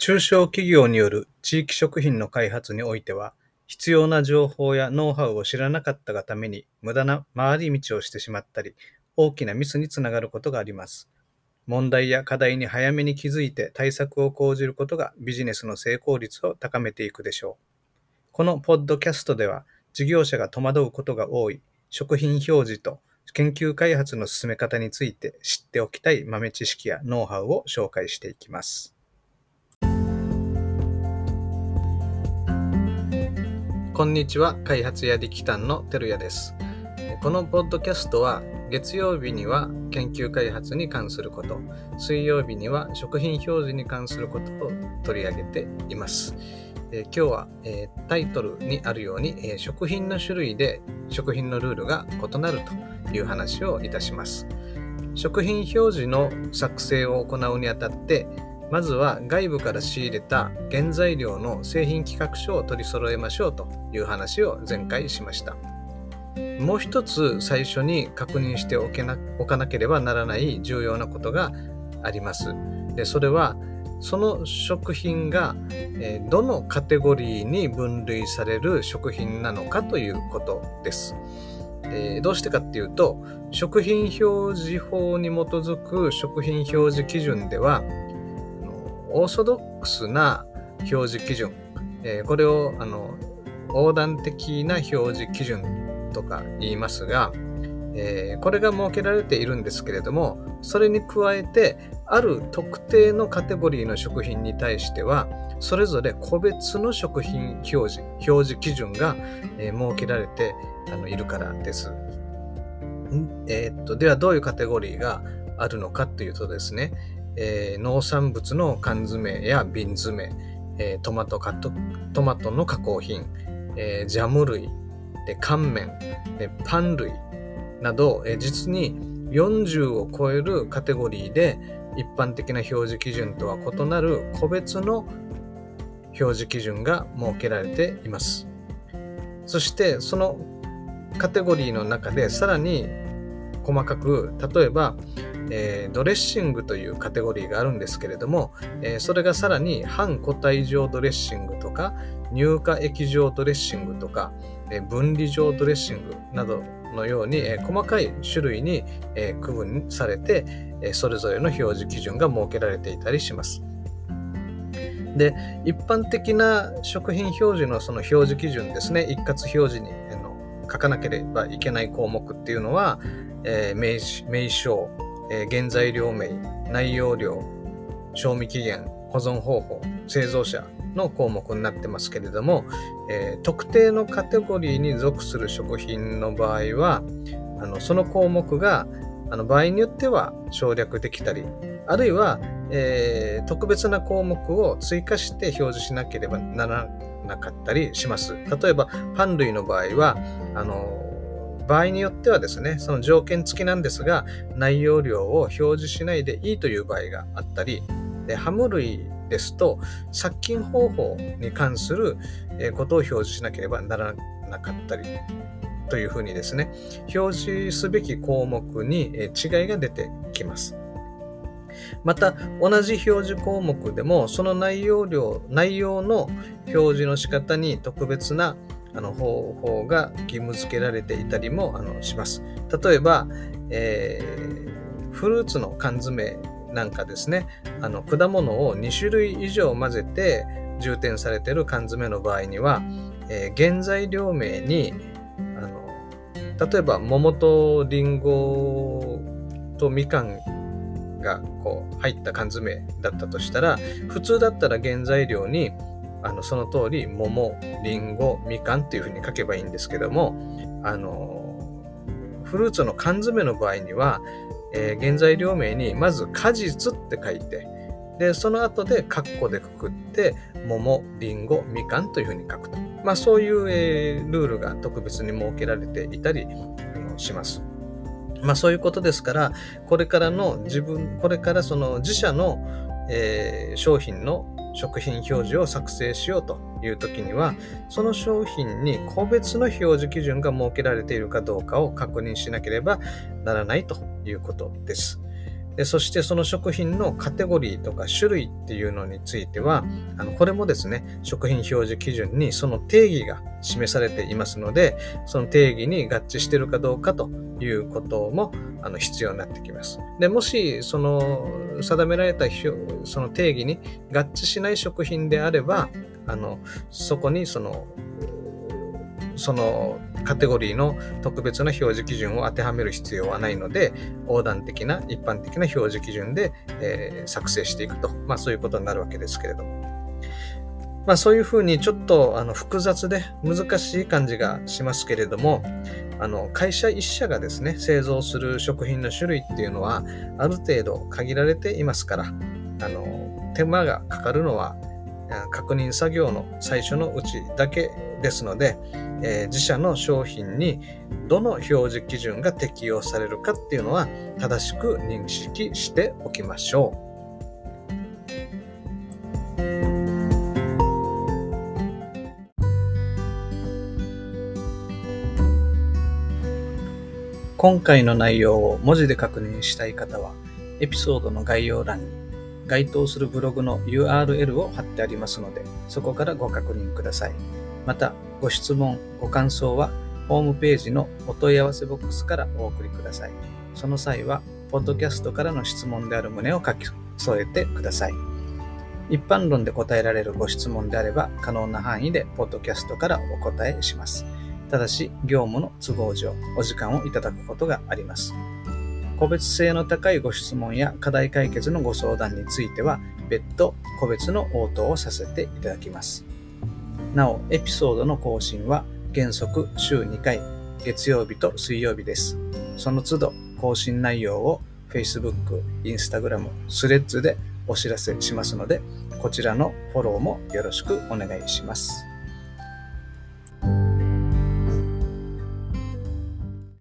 中小企業による地域食品の開発においては、必要な情報やノウハウを知らなかったがために無駄な回り道をしてしまったり、大きなミスにつながることがあります。問題や課題に早めに気づいて対策を講じることがビジネスの成功率を高めていくでしょう。このポッドキャストでは、事業者が戸惑うことが多い食品表示と研究開発の進め方について知っておきたい豆知識やノウハウを紹介していきます。こんにちは、開発や力担のてるやです。このポッドキャストは月曜日には研究開発に関すること、水曜日には食品表示に関することを取り上げています。えー、今日は、えー、タイトルにあるように、えー、食品の種類で食品のルールが異なるという話をいたします。食品表示の作成を行うにあたってまずは外部から仕入れた原材料の製品企画書を取り揃えましょうという話を前回しました。もう一つ最初に確認しておけなおかなければならない重要なことがあります。でそれはその食品がどのカテゴリーに分類される食品なのかということです。どうしてかっていうと食品表示法に基づく食品表示基準ではオーソドックスな表示基準、えー、これをあの横断的な表示基準とか言いますが、えー、これが設けられているんですけれどもそれに加えてある特定のカテゴリーの食品に対してはそれぞれ個別の食品表示表示基準が、えー、設けられてあのいるからです。えー、っとではどういうカテゴリーがあるのかというとですね、えー、農産物の缶詰や瓶詰、えー、トマトカトトマトの加工品、えー、ジャム類、で乾麺、でパン類など、えー、実に40を超えるカテゴリーで一般的な表示基準とは異なる個別の表示基準が設けられています。そしてそのカテゴリーの中でさらに細かく例えばえー、ドレッシングというカテゴリーがあるんですけれども、えー、それがさらに半固体状ドレッシングとか乳化液状ドレッシングとか、えー、分離状ドレッシングなどのように、え細かい種類に、え区分されて、えそれぞれの表示基準が設けられていたりします。で一般的な食品表示のその表示基準ですね一括表示に書かなければいけない項目っていうのは、えー、名称えー、原材料名、内容量、賞味期限、保存方法、製造者の項目になってますけれども、えー、特定のカテゴリーに属する食品の場合は、あのその項目があの場合によっては省略できたり、あるいは、えー、特別な項目を追加して表示しなければならなかったりします。例えば、パン類の場合は、あの場合によってはですね、その条件付きなんですが、内容量を表示しないでいいという場合があったり、でハム類ですと、殺菌方法に関することを表示しなければならなかったり、というふうにですね、表示すべき項目に違いが出てきます。また、同じ表示項目でも、その内容量、内容の表示の仕方に特別なあの方法が義務付けられていたりもあのします。例えば、えー、フルーツの缶詰なんかですね、あの果物を2種類以上混ぜて充填されている缶詰の場合には、えー、原材料名にあの例えば桃とリンゴとみかんがこう入った缶詰だったとしたら普通だったら原材料にあのその通り桃りんごみかんっていうふうに書けばいいんですけどもあのフルーツの缶詰の場合には、えー、原材料名にまず果実って書いてでその後でカッコでくくって桃りんごみかんというふうに書くと、まあ、そういう、えー、ルールが特別に設けられていたりします。まあそういうことですから、これからの自分、これからその自社の、えー、商品の食品表示を作成しようという時には、その商品に個別の表示基準が設けられているかどうかを確認しなければならないということです。でそしてその食品のカテゴリーとか種類っていうのについては、あのこれもですね、食品表示基準にその定義が示されていますので、その定義に合致しているかどうかということもあの必要になってきます。で、もしその定められたその定義に合致しない食品であれば、あのそこにそのそのカテゴリーの特別な表示基準を当てはめる必要はないので、横断的な一般的な表示基準で、えー、作成していくと、まあそういうことになるわけですけれども。まあそういうふうにちょっとあの複雑で難しい感じがしますけれども、あの会社一社がですね、製造する食品の種類っていうのはある程度限られていますから、あの手間がかかるのは確認作業の最初のうちだけですので、えー、自社の商品にどの表示基準が適用されるかっていうのは正しく認識しておきましょう。今回の内容を文字で確認したい方は、エピソードの概要欄に該当するブログの URL を貼ってありますので、そこからご確認ください。また、ご質問、ご感想は、ホームページのお問い合わせボックスからお送りください。その際は、ポッドキャストからの質問である旨を書き添えてください。一般論で答えられるご質問であれば、可能な範囲でポッドキャストからお答えします。ただし、業務の都合上、お時間をいただくことがあります。個別性の高いご質問や課題解決のご相談については別途個別の応答をさせていただきます。なお、エピソードの更新は原則週2回、月曜日と水曜日です。その都度更新内容を Facebook、Instagram、Threads でお知らせしますので、こちらのフォローもよろしくお願いします。